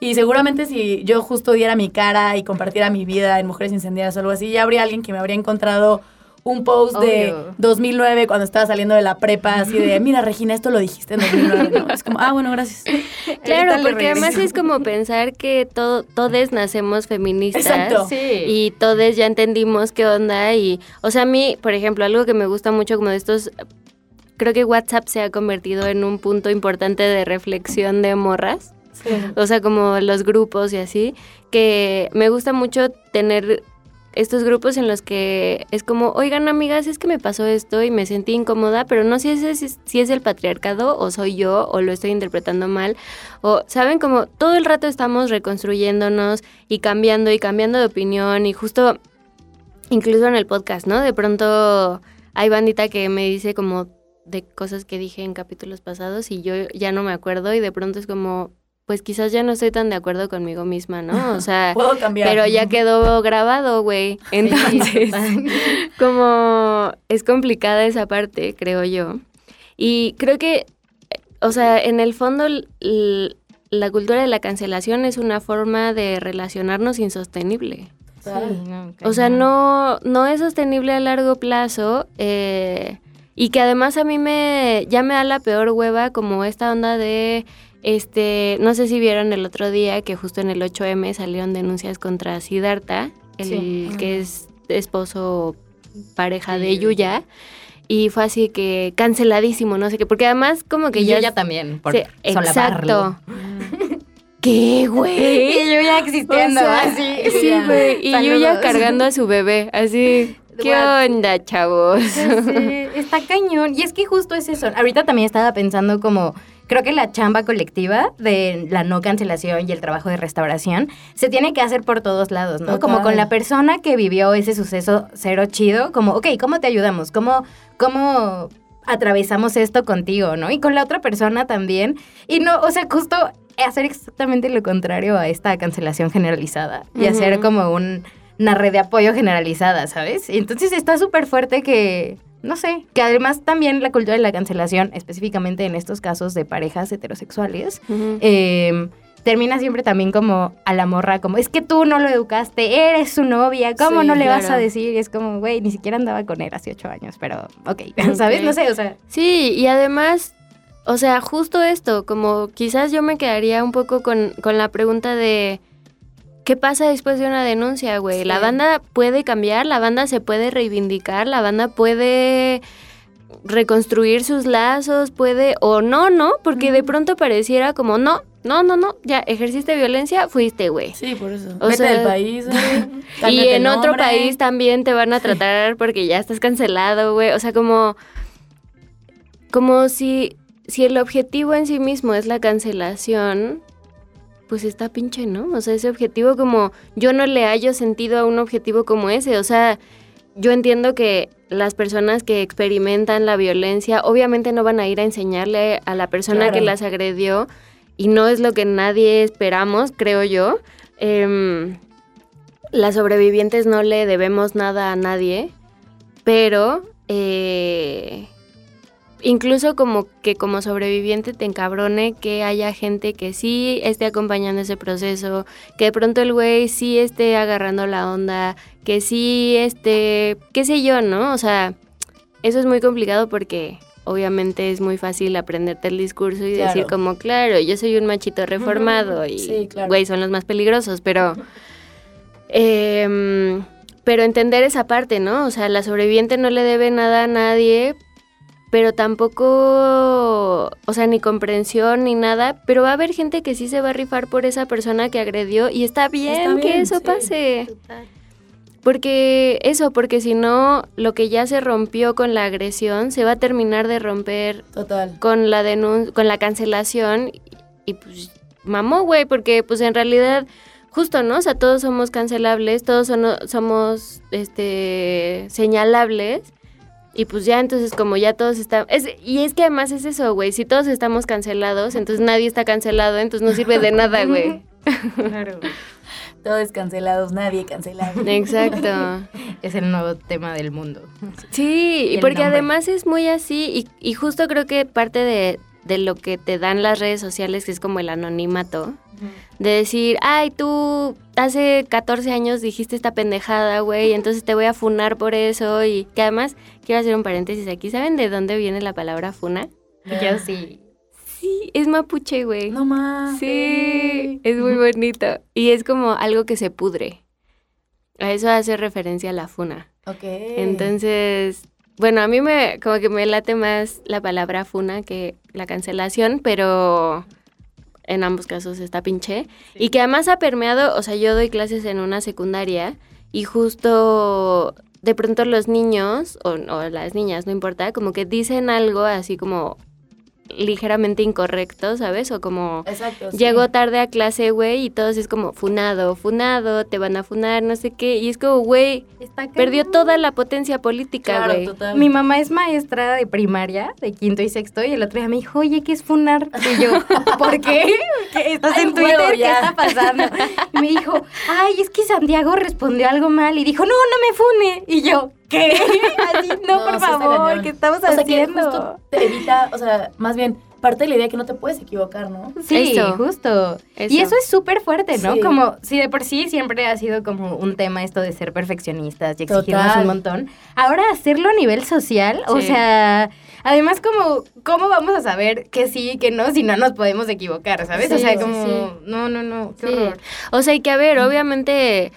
Y seguramente si yo justo diera mi cara y compartiera mi vida en Mujeres Incendiadas o algo así, ya habría alguien que me habría encontrado un post de 2009 cuando estaba saliendo de la prepa, así de, mira Regina, esto lo dijiste en 2009. Es como, ah, bueno, gracias. (laughs) Claro, porque además es como pensar que todo, todos nacemos feministas. Exacto. Y todos ya entendimos qué onda. Y, o sea, a mí, por ejemplo, algo que me gusta mucho como de estos creo que WhatsApp se ha convertido en un punto importante de reflexión de morras. O sea, como los grupos y así, que me gusta mucho tener estos grupos en los que es como, oigan amigas, es que me pasó esto y me sentí incómoda, pero no sé si es, si es el patriarcado o soy yo o lo estoy interpretando mal. O, ¿saben? Como todo el rato estamos reconstruyéndonos y cambiando y cambiando de opinión y justo, incluso en el podcast, ¿no? De pronto hay bandita que me dice como de cosas que dije en capítulos pasados y yo ya no me acuerdo y de pronto es como, pues quizás ya no estoy tan de acuerdo conmigo misma, ¿no? O (laughs) sea, Puedo cambiar. pero ya quedó grabado, güey. (laughs) Entonces, como es complicada esa parte, creo yo. Y creo que, o sea, en el fondo la cultura de la cancelación es una forma de relacionarnos insostenible. Sí, o sea, no, no es sostenible a largo plazo eh, y que además a mí me ya me da la peor hueva como esta onda de este, no sé si vieron el otro día que justo en el 8M salieron denuncias contra Siddhartha, el que es esposo pareja de Yuya. Y fue así que canceladísimo, no sé qué, porque además como que y ya... Yuya también, por Exacto. (laughs) ¿Qué, (laughs) güey? Y Yuya existiendo, así. Sí, güey. Y Yuya cargando a su bebé, así. ¿Qué onda, chavos? Sí, (laughs) está cañón. Y es que justo es eso. Ahorita también estaba pensando como creo que la chamba colectiva de la no cancelación y el trabajo de restauración se tiene que hacer por todos lados, ¿no? Como con la persona que vivió ese suceso cero chido, como, ok, ¿cómo te ayudamos? ¿Cómo, cómo atravesamos esto contigo, ¿no? Y con la otra persona también. Y no, o sea, justo hacer exactamente lo contrario a esta cancelación generalizada y hacer como una red de apoyo generalizada, ¿sabes? Y entonces está súper fuerte que no sé, que además también la cultura de la cancelación, específicamente en estos casos de parejas heterosexuales, em, termina siempre también como a la morra, como, es que tú no lo educaste, eres su novia, ¿cómo no le vas a decir? Y es como, güey, ni siquiera andaba con él hace ocho años, pero (laughs) ok, ¿sabes? No sé, o sea. Sí, y además, o sea, justo esto, como quizás yo me quedaría un poco con, con la pregunta de ¿Qué pasa después de una denuncia, güey? La banda puede cambiar, la banda se puede reivindicar, la banda puede reconstruir sus lazos, puede o no, ¿no? Porque de pronto pareciera como, no, no, no, no, ya ejerciste violencia, fuiste, güey. Sí, por eso. O Vete del país, güey. (laughs) y en otro país también te van a tratar porque ya estás cancelado, güey. O sea, como como si si el objetivo en sí mismo es la cancelación, pues está pinche, ¿no? O sea, ese objetivo como yo no le hallo sentido a un objetivo como ese, o sea, yo entiendo que las personas que experimentan la violencia obviamente no van a ir a enseñarle a la persona que las agredió y no es lo que nadie esperamos, creo yo. Em, las sobrevivientes no le debemos nada a nadie, pero eh, incluso como que como sobreviviente te encabrone que haya gente que sí esté acompañando ese proceso, que de pronto el güey sí esté agarrando la onda, que sí esté, qué sé yo, ¿no? O sea, eso es muy complicado porque obviamente es muy fácil aprenderte el discurso y decir como, claro, yo soy un machito reformado y, güey, son los más peligrosos, pero... Em, pero entender esa parte, ¿no? O sea, la sobreviviente no le debe nada a nadie, pero tampoco, o sea, ni comprensión ni nada, pero va a haber gente que sí se va a rifar por esa persona que agredió y está bien, que eso pase. Porque eso, porque si no, lo que ya se rompió con la agresión se va a terminar de romper Total. con la denuncia, con la cancelación y pues mamó, güey, porque pues en realidad justo, ¿no? O sea, todos somos cancelables, todos somos este señalables. Y pues ya entonces como ya todos están... y es que además es eso, güey. Si todos estamos cancelados, entonces nadie está cancelado, entonces no sirve de nada, güey. (laughs) claro. Todos cancelados, nadie cancelado. Exacto. (laughs) es el nuevo tema del mundo. Sí, y porque además es muy así y, y justo creo que parte de, de lo que te dan las redes sociales, que es como el anonimato, de decir, ay, tú hace 14 años dijiste esta pendejada, güey, entonces te voy a funar por eso. Y que además, quiero hacer un paréntesis aquí, ¿saben de dónde viene la palabra funa? Yo sí. Sí, es mapuche, güey. No más. Sí, es muy bonito. Y es como algo que se pudre. A eso hace referencia a la funa. Ok. Entonces, bueno, a mí me, como que me late más la palabra funa que la cancelación, pero en ambos casos está pinche. Y que además ha permeado, o sea, yo doy clases en una secundaria y justo de pronto los niños, o, o las niñas, no importa, como que dicen algo así como ligeramente incorrecto, ¿sabes? O como Exacto, llegó tarde a clase, güey, y todos es como funado, funado, te van a funar, no sé qué, y es como, güey, perdió toda la potencia política, güey. Mi mamá es maestra de primaria, de quinto y sexto, y el otro día me dijo, oye, ¿qué es funar? Y yo, ¿por qué? ¿Estás en Twitter? ¿Qué está pasando? Y me dijo, ay, es que Santiago respondió algo mal y dijo, no, no me fune. Y yo, ¿Qué? (laughs) Así, no, por favor, ¿qué estamos haciendo? te evita, o sea, más bien, parte de la idea que no te puedes equivocar, ¿no? Sí, justo. Y eso es súper fuerte, ¿no? Como si de por sí siempre ha sido como un tema esto de ser perfeccionistas y exigirnos un montón. Ahora hacerlo a nivel social, o sea, además como, ¿cómo vamos a saber que sí y que no si no nos podemos equivocar, ¿sabes? o sea, como, no, no, no, qué horror. O sea, hay que, a ver, obviamente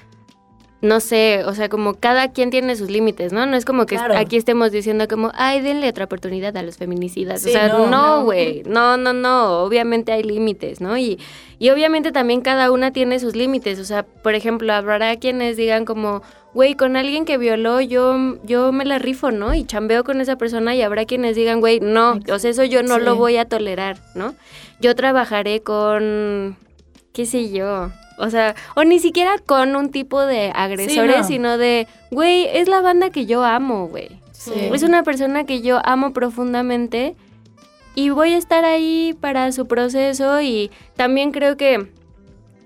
no sé, o sea, como cada quien tiene sus límites, ¿no? No es como que aquí estemos diciendo como, ay, denle otra oportunidad a los feminicidas. o sea, no, güey, no. no, no, obviamente hay límites, ¿no? Y, y obviamente también cada una tiene sus límites, o sea, por ejemplo, habrá quienes digan como, güey, con alguien que violó yo, yo me la rifo, ¿no? Y chambeo con esa persona y habrá quienes digan, güey, no, o sea, eso yo no lo voy a tolerar, ¿no? Yo trabajaré con, qué sé yo, o sea, o ni siquiera con un tipo de agresores, sino de, güey, es la banda que yo amo, güey. Es una persona que yo amo profundamente y voy a estar ahí para su proceso y también creo que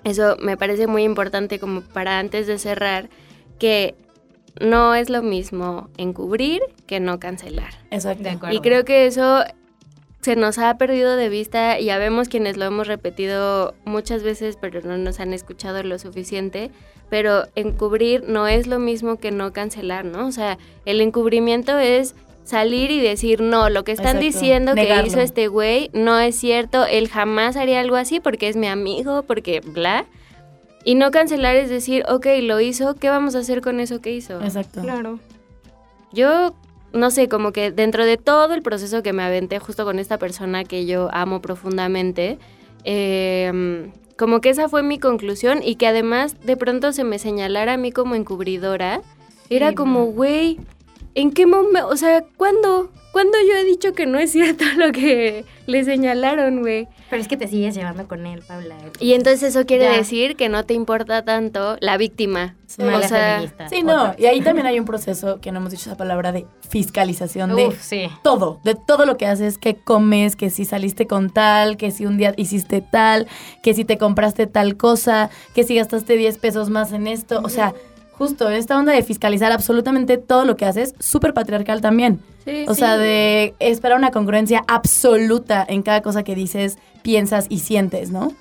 eso me parece muy importante como para antes de cerrar, que no es lo mismo encubrir que no cancelar. Exacto. Y creo que eso se nos ha perdido de vista y ya vemos quienes lo hemos repetido muchas veces, pero no nos han escuchado lo suficiente. Pero encubrir no es lo mismo que no cancelar, ¿no? O sea, el encubrimiento es salir y decir, no, lo que están diciendo que hizo este güey no es cierto, él jamás haría algo así porque es mi amigo, porque bla. Y no cancelar es decir, ok, lo hizo, ¿qué vamos a hacer con eso que hizo? Exacto. Claro. Yo no sé, como que dentro de todo el proceso que me aventé justo con esta persona que yo amo profundamente, em, como que esa fue mi conclusión y que además de pronto se me señalara a mí como encubridora, era como, güey, ¿en qué momento? O sea, ¿cuándo? ¿Cuándo yo he dicho que no es cierto (laughs) lo que le señalaron, güey? Pero es que te sigues llevando con él, Paula. Y entonces eso quiere decir que no te importa tanto la víctima. Sí, o sea, sí no. Y ahí también hay un proceso que no hemos dicho esa palabra de fiscalización de todo, de todo lo que haces, que comes, que si saliste con tal, que si un día hiciste tal, que si te compraste tal cosa, que si gastaste 10 pesos más en esto. O sea, justo, esta onda de fiscalizar absolutamente todo lo que haces, súper patriarcal también. Sí, o sí. sea, de esperar una congruencia absoluta en cada cosa que dices, piensas y sientes, ¿no?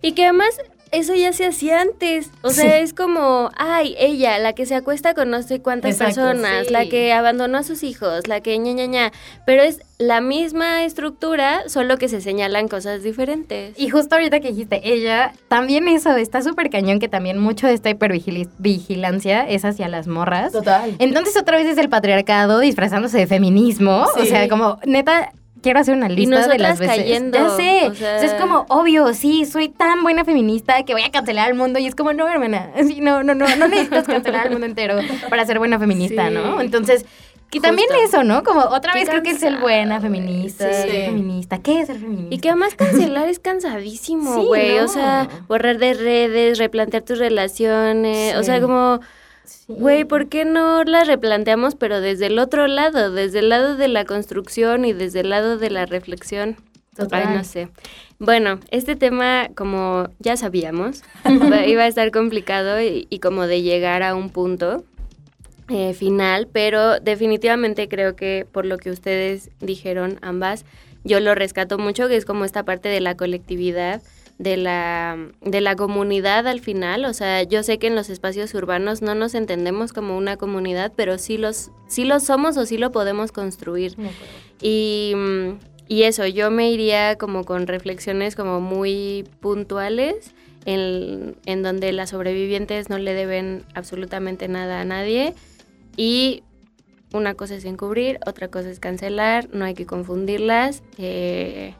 Y que además eso ya se hacía antes. O sea, Sí. es como, ay, ella, la que se acuesta con no sé cuántas Exacto, personas, sí. la que abandonó a sus hijos, la que ña, ña, ña. Pero es la misma estructura, solo que se señalan cosas diferentes. Y justo ahorita que dijiste ella, también eso está súper cañón que también mucho de esta hipervigilancia es hacia las morras. Total. Entonces otra vez es el patriarcado disfrazándose de feminismo. O sea, como neta, quiero hacer una lista de nosotras las veces. cayendo, ya sé. o sea- O sea, es como obvio, sí, soy tan buena feminista que voy a cancelar al mundo. Y es como, no, hermana. Sí, no, no, no, no necesitas cancelar al mundo entero para ser buena feminista, Sí. ¿no? Entonces. Y también eso, ¿no? Como otra vez creo que es ser buena feminista, Sí. ser feminista. ¿Qué es ser feminista? Y que además cancelar es cansadísimo, Sí, güey. no. O sea, borrar de redes, replantear tus relaciones. O sea, como, güey, ¿por qué no las replanteamos, pero desde el otro lado? Desde el lado de la construcción y desde el lado de la reflexión. Total. Ay, no sé. Bueno, este tema, como ya sabíamos, (laughs) iba a estar complicado y, y como de llegar a un punto eh, final, pero definitivamente creo que por lo que ustedes dijeron ambas, yo lo rescato mucho, que es como esta parte de la colectividad, de la, de la comunidad al final. O sea, yo sé que en los espacios urbanos no nos entendemos como una comunidad, pero sí los, sí lo somos o sí lo podemos construir. Y, y eso, yo me iría como con reflexiones como muy puntuales, en, en donde las sobrevivientes no le deben absolutamente nada a nadie. Y una cosa es encubrir, otra cosa es cancelar, no hay que confundirlas. eh,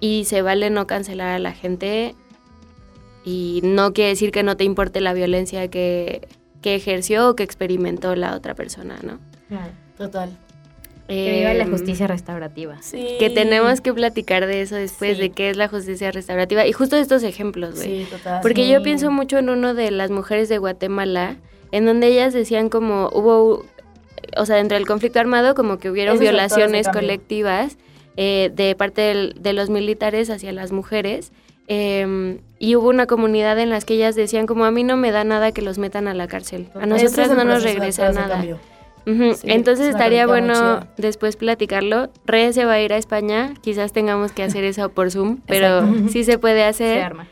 y se vale no cancelar a la gente. Y no quiere decir que no te importe la violencia que, que ejerció o que experimentó la otra persona, ¿no? Total. Que viva la Em, justicia restaurativa. Sí. que tenemos que platicar de eso después, Sí. de qué es la justicia restaurativa. Y justo estos ejemplos, güey. Sí, total. Porque Sí. yo pienso mucho en uno de las mujeres de Guatemala, en donde ellas decían como hubo, o sea, dentro del conflicto armado, como que hubieron Esos violaciones colectivas eh, de parte del- de los militares hacia las mujeres. eh, y hubo una comunidad en las que ellas decían como a mí no me da nada que los metan a la cárcel. A nosotras es no nos regresa nada. Sí, Entonces es estaría bueno chida. después platicarlo. Re se va a ir a España, quizás tengamos que hacer eso por Zoom, (laughs) pero (laughs) sí se puede hacer. Se arma.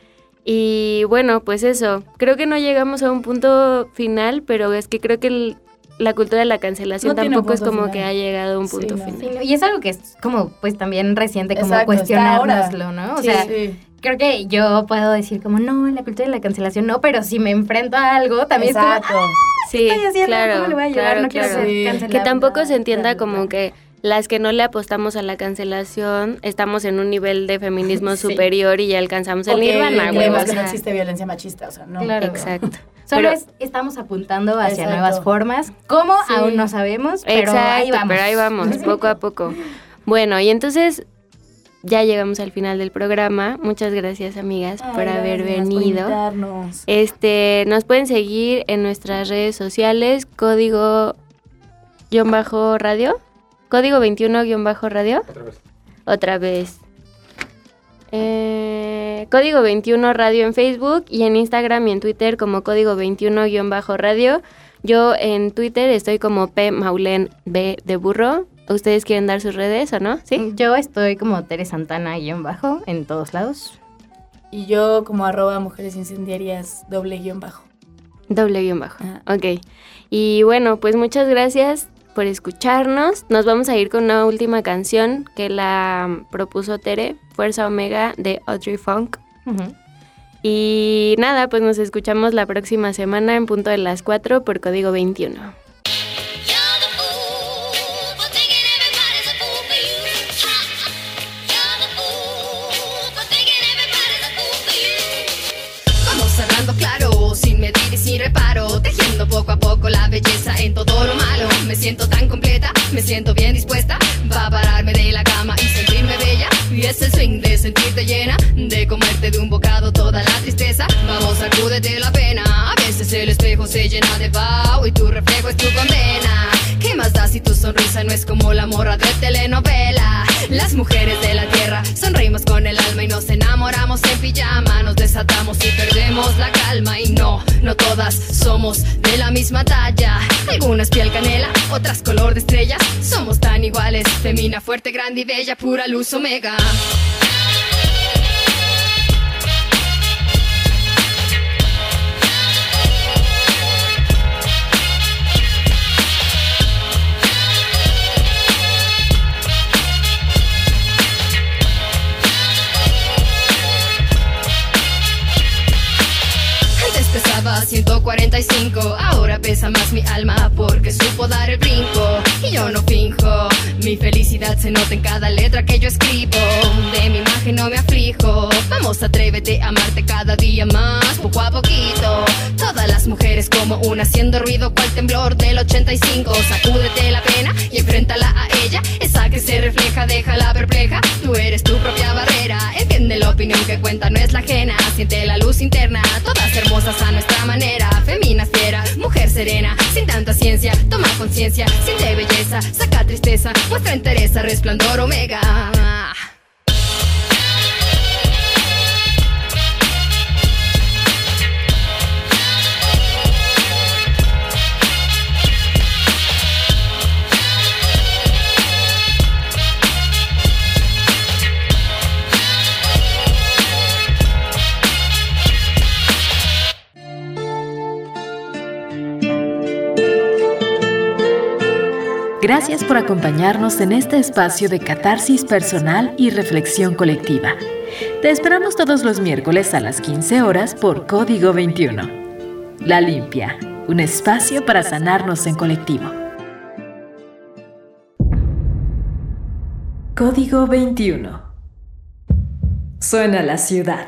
Y bueno, pues eso, creo que no llegamos a un punto final, pero es que creo que el- la cultura de la cancelación No tampoco es como final. que ha llegado a un Sí, punto no. final. Sí, no, y es algo que es como pues también reciente, como Exacto, cuestionárnoslo, ¿no? O Sí, sea, sí. creo que yo puedo decir como, no, la cultura de la cancelación no, pero si me enfrento a algo, también Exacto. es como, ah, Sí, estoy haciendo? claro, ¿Cómo le voy a ayudar? claro, No quiero ser. Que tampoco se entienda claro, como claro. que las que no le apostamos a la cancelación estamos en un nivel de feminismo (laughs) Sí. superior y ya alcanzamos el nirvana, güey. o que no sea, existe violencia machista, o sea, no. Claro. Exacto. Solo Pero- es, estamos apuntando hacia Exacto. nuevas formas. ¿Cómo? Sí. Aún no sabemos, pero Exacto, ahí vamos. pero ahí vamos, poco a poco. Bueno, y entonces ya llegamos al final del programa. Muchas gracias, amigas, Ay, por haber gracias por venido. invitarnos. Este, nos pueden seguir en nuestras redes sociales, código guion bajo radio, código 21 guion bajo radio. Otra vez. Otra vez. Eh, código 21 radio en Facebook y en Instagram y en Twitter como código 21 guion bajo radio. Yo en Twitter estoy como P Maulen B de burro. ¿Ustedes quieren dar sus redes o no? ¿Sí? Yo estoy como Tere Santana guion bajo en todos lados. Y yo como arroba mujeres incendiarias doble guion bajo. Doble guion bajo. Ok. Y bueno, pues muchas gracias por escucharnos. Nos vamos a ir con una última canción que la propuso Tere, Fuerza Omega de Audrey Funk. Y nada, pues nos escuchamos la próxima semana en punto de las 4 por código 21. Vamos hablando claro, sin medir y sin reparo, tejiendo poco a poco la belleza en todo lo malo. Me siento tan completa, me siento bien dispuesta, va a pararme de la cama y sentirme bella. Y es el swing de sentirte llena, de comerte de un bocado toda la tristeza. Vamos, sacúdete la pena, a veces el espejo se llena de vaho y tu reflejo es tu condena. ¿Qué más da si tu sonrisa no es como la morra de telenovela. Las mujeres de la tierra sonreímos con el alma y nos enamoramos en pijama. Nos desatamos y perdemos la calma. Y no, no todas somos de la misma talla. Algunas piel canela, otras color de estrellas. Somos tan iguales, femina, fuerte, grande y bella, pura luz omega. Sacúdete la pena y enfréntala a ella. Esa que se refleja, déjala perpleja. Tú eres tu propia barrera. Entiende la opinión que cuenta, no es la ajena. Siente la luz interna, todas hermosas a nuestra manera. Femina fiera, mujer serena, sin tanta ciencia. Toma conciencia, siente belleza, saca tristeza, muestra entereza, resplandor omega. Gracias por acompañarnos en este espacio de catarsis personal y reflexión colectiva. Te esperamos todos los miércoles a las 15 horas por Código 21. La Limpia, un espacio para sanarnos en colectivo. Código 21. Suena la ciudad.